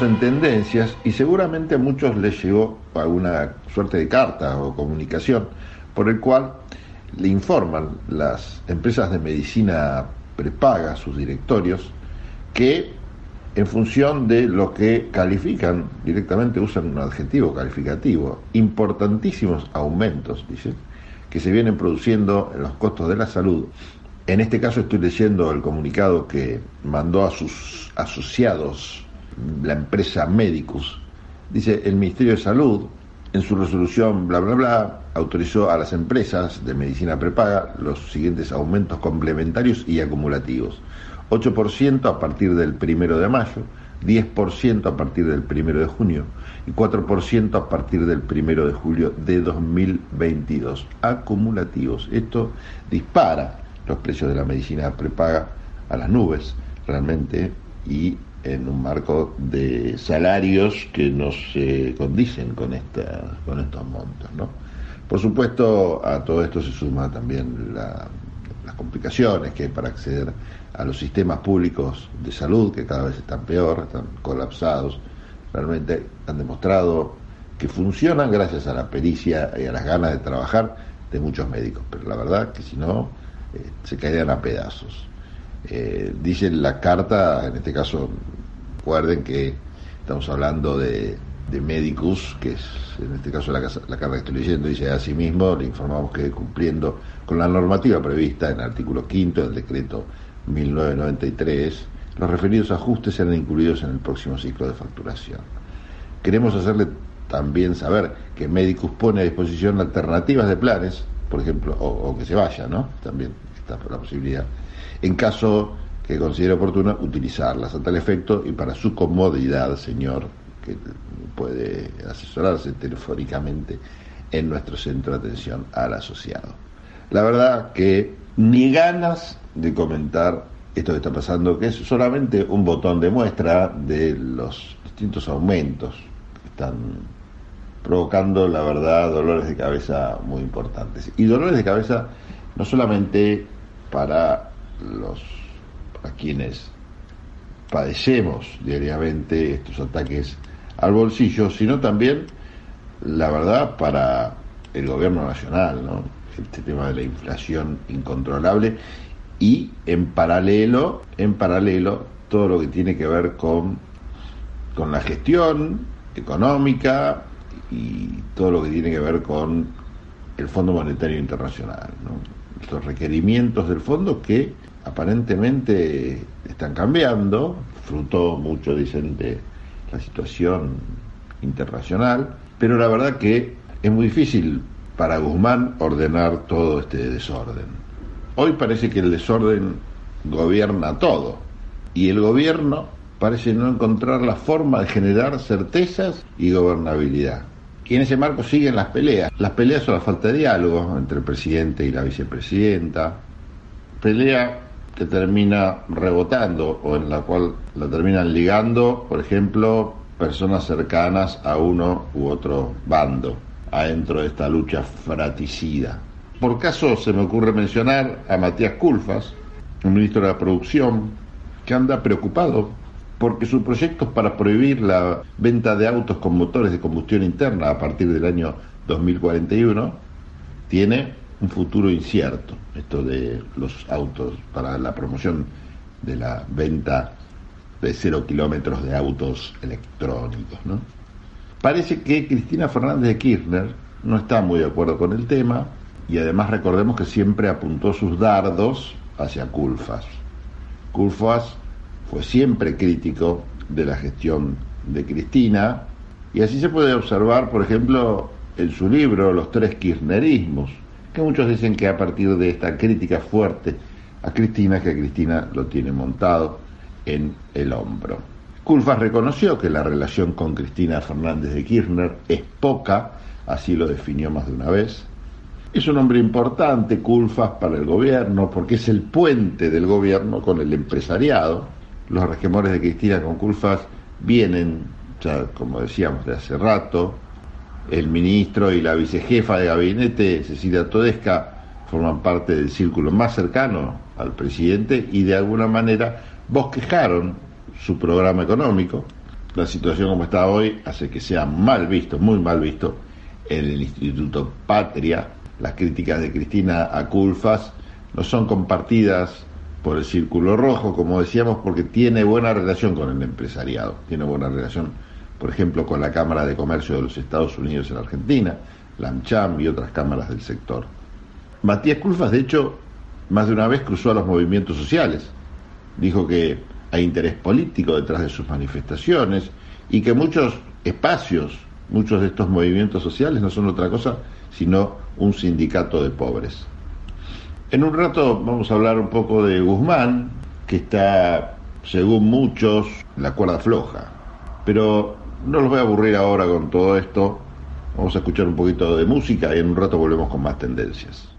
En tendencias y seguramente a muchos les llegó alguna suerte de carta o comunicación por el cual le informan las empresas de medicina prepaga, sus directorios, que en función de lo que califican, directamente usan un adjetivo calificativo, importantísimos aumentos, dicen, que se vienen produciendo en los costos de la salud. En este caso estoy leyendo el comunicado que mandó a sus asociados la empresa Medicus, dice el Ministerio de Salud, en su resolución bla bla bla, autorizó a las empresas de medicina prepaga los siguientes aumentos complementarios y acumulativos. 8% a partir del primero de mayo, 10% a partir del primero de junio y 4% a partir del primero de julio de 2022. Acumulativos. Esto dispara los precios de la medicina prepaga a las nubes, realmente, y en un marco de salarios que no se condicen con, esta, con estos montos. ¿no? Por supuesto, a todo esto se suma también las complicaciones que hay para acceder a los sistemas públicos de salud, que cada vez están peor, están colapsados. Realmente han demostrado que funcionan gracias a la pericia y a las ganas de trabajar de muchos médicos, pero la verdad que si no, eh, se caerían a pedazos. Eh, dice la carta, en este caso, recuerden que estamos hablando de, de Medicus, que es en este caso la, carta que estoy leyendo, dice asimismo, le informamos que cumpliendo con la normativa prevista en el artículo quinto del decreto 1993, los referidos ajustes serán incluidos en el próximo ciclo de facturación. Queremos hacerle también saber que Medicus pone a disposición alternativas de planes, por ejemplo, o, o que se vaya, ¿no? También está la posibilidad en caso que considere oportuno utilizarlas a tal efecto y para su comodidad, señor, que puede asesorarse telefónicamente en nuestro centro de atención al asociado. La verdad que ni ganas de comentar esto que está pasando, que es solamente un botón de muestra de los distintos aumentos que están provocando, la verdad, dolores de cabeza muy importantes. Y dolores de cabeza no solamente para los a quienes padecemos diariamente estos ataques al bolsillo, sino también, la verdad, para el gobierno nacional, ¿no? este tema de la inflación incontrolable y en paralelo, en paralelo, todo lo que tiene que ver con, con la gestión económica y todo lo que tiene que ver con el Fondo Monetario Internacional. Estos requerimientos del fondo que aparentemente están cambiando, fruto mucho, dicen, de la situación internacional, pero la verdad que es muy difícil para Guzmán ordenar todo este desorden. Hoy parece que el desorden gobierna todo y el gobierno parece no encontrar la forma de generar certezas y gobernabilidad. Y en ese marco siguen las peleas. Las peleas son la falta de diálogo entre el presidente y la vicepresidenta. Pelea que termina rebotando o en la cual la terminan ligando, por ejemplo, personas cercanas a uno u otro bando, adentro de esta lucha fraticida. Por caso se me ocurre mencionar a Matías Culfas, el ministro de la Producción, que anda preocupado porque sus proyectos para prohibir la venta de autos con motores de combustión interna a partir del año 2041 tiene un futuro incierto, esto de los autos para la promoción de la venta de cero kilómetros de autos electrónicos. ¿no? Parece que Cristina Fernández de Kirchner no está muy de acuerdo con el tema y además recordemos que siempre apuntó sus dardos hacia Culfas. Culfas fue siempre crítico de la gestión de Cristina y así se puede observar, por ejemplo, en su libro Los tres kirchnerismos, que muchos dicen que a partir de esta crítica fuerte a Cristina, que Cristina lo tiene montado en el hombro. Culfas reconoció que la relación con Cristina Fernández de Kirchner es poca, así lo definió más de una vez. Es un hombre importante, Culfas, para el gobierno, porque es el puente del gobierno con el empresariado. Los regemores de Cristina con Culfas vienen, ya como decíamos, de hace rato, el ministro y la vicejefa de gabinete, Cecilia Todesca, forman parte del círculo más cercano al presidente y de alguna manera bosquejaron su programa económico, la situación como está hoy hace que sea mal visto, muy mal visto, en el Instituto Patria. Las críticas de Cristina a Culfas no son compartidas por el Círculo Rojo, como decíamos, porque tiene buena relación con el empresariado, tiene buena relación, por ejemplo, con la Cámara de Comercio de los Estados Unidos en Argentina, la AmCham y otras cámaras del sector. Matías Culfas, de hecho, más de una vez cruzó a los movimientos sociales. Dijo que hay interés político detrás de sus manifestaciones y que muchos espacios, muchos de estos movimientos sociales no son otra cosa sino un sindicato de pobres. En un rato vamos a hablar un poco de Guzmán, que está, según muchos, la cuerda floja. Pero no los voy a aburrir ahora con todo esto. Vamos a escuchar un poquito de música y en un rato volvemos con más tendencias.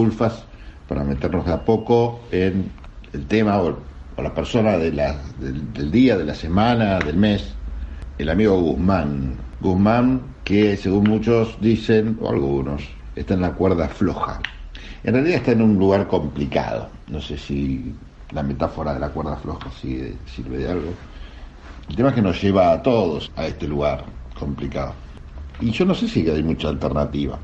Culfas para meternos de a poco en el tema o, la persona de la, del, del día, de la semana, del mes, el amigo Guzmán. Guzmán que según muchos dicen, o algunos, está en la cuerda floja. En realidad está en un lugar complicado. No sé si la metáfora de la cuerda floja sirve de algo. El tema es que nos lleva a todos a este lugar complicado. Y yo no sé si hay mucha alternativa,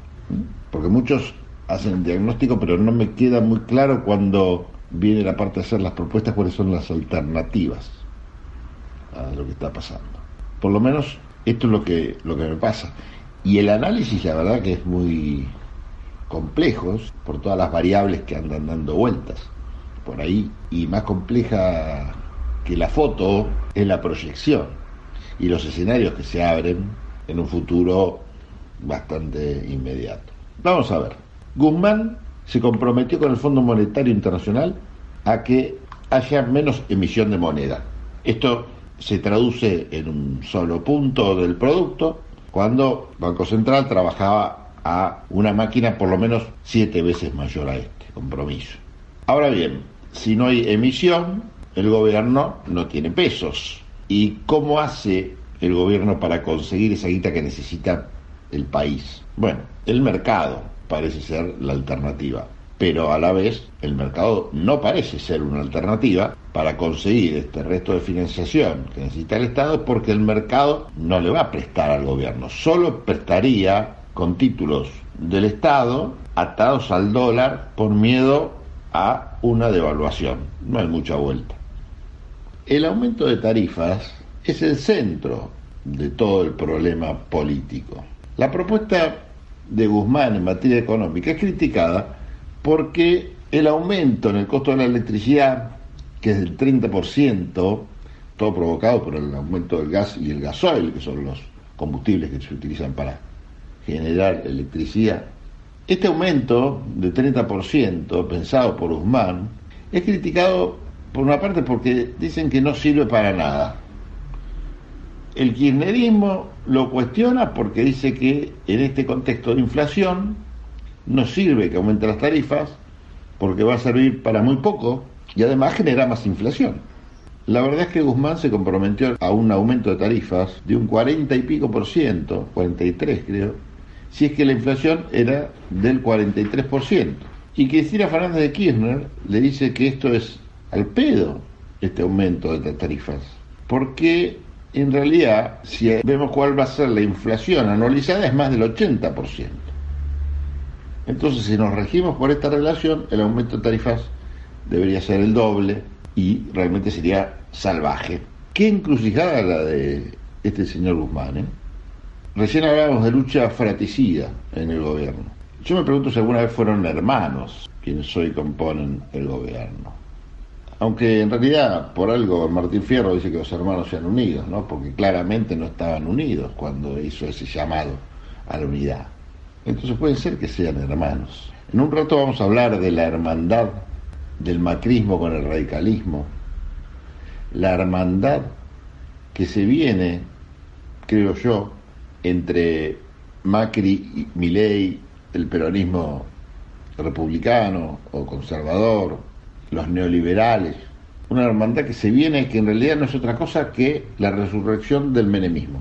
porque muchos hacen el diagnóstico, pero no me queda muy claro cuando viene la parte de hacer las propuestas cuáles son las alternativas a lo que está pasando. Por lo menos esto es lo que, lo que me pasa. Y el análisis, la verdad que es muy complejo por todas las variables que andan dando vueltas por ahí. Y más compleja que la foto es la proyección y los escenarios que se abren en un futuro bastante inmediato. Vamos a ver. Guzmán se comprometió con el Fondo Monetario Internacional a que haya menos emisión de moneda. Esto se traduce en un solo punto del producto cuando Banco Central trabajaba a una máquina por lo menos siete veces mayor a este compromiso. Ahora bien, si no hay emisión, el gobierno no tiene pesos. ¿Y cómo hace el gobierno para conseguir esa guita que necesita el país? Bueno, el mercado parece ser la alternativa, pero a la vez el mercado no parece ser una alternativa para conseguir este resto de financiación que necesita el Estado porque el mercado no le va a prestar al gobierno, solo prestaría con títulos del Estado atados al dólar por miedo a una devaluación. No hay mucha vuelta. El aumento de tarifas es el centro de todo el problema político. La propuesta de Guzmán en materia económica es criticada porque el aumento en el costo de la electricidad, que es del 30%, todo provocado por el aumento del gas y el gasoil, que son los combustibles que se utilizan para generar electricidad, este aumento de 30% pensado por Guzmán es criticado por una parte porque dicen que no sirve para nada. El kirchnerismo lo cuestiona porque dice que en este contexto de inflación no sirve que aumente las tarifas porque va a servir para muy poco y además genera más inflación. La verdad es que Guzmán se comprometió a un aumento de tarifas de un 40 y pico por ciento, 43 creo, si es que la inflación era del 43%. Y Cristina Fernández de Kirchner le dice que esto es al pedo este aumento de tarifas. Porque en realidad, si vemos cuál va a ser la inflación anualizada, es más del 80%. Entonces, si nos regimos por esta relación, el aumento de tarifas debería ser el doble y realmente sería salvaje. ¿Qué encrucijada la de este señor Guzmán? Eh? Recién hablábamos de lucha fratricida en el gobierno. Yo me pregunto si alguna vez fueron hermanos quienes hoy componen el gobierno. Aunque en realidad, por algo, Martín Fierro dice que los hermanos sean unidos, ¿no? Porque claramente no estaban unidos cuando hizo ese llamado a la unidad. Entonces puede ser que sean hermanos. En un rato vamos a hablar de la hermandad del macrismo con el radicalismo. La hermandad que se viene, creo yo, entre Macri y Milei, el peronismo republicano o conservador, los neoliberales, una hermandad que se viene que en realidad no es otra cosa que la resurrección del menemismo.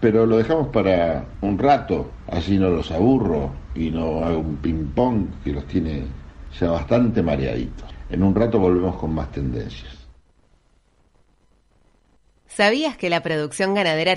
Pero lo dejamos para un rato, así no los aburro y no hago un ping-pong que los tiene ya bastante mareaditos. En un rato volvemos con más tendencias. ¿Sabías que la producción ganadera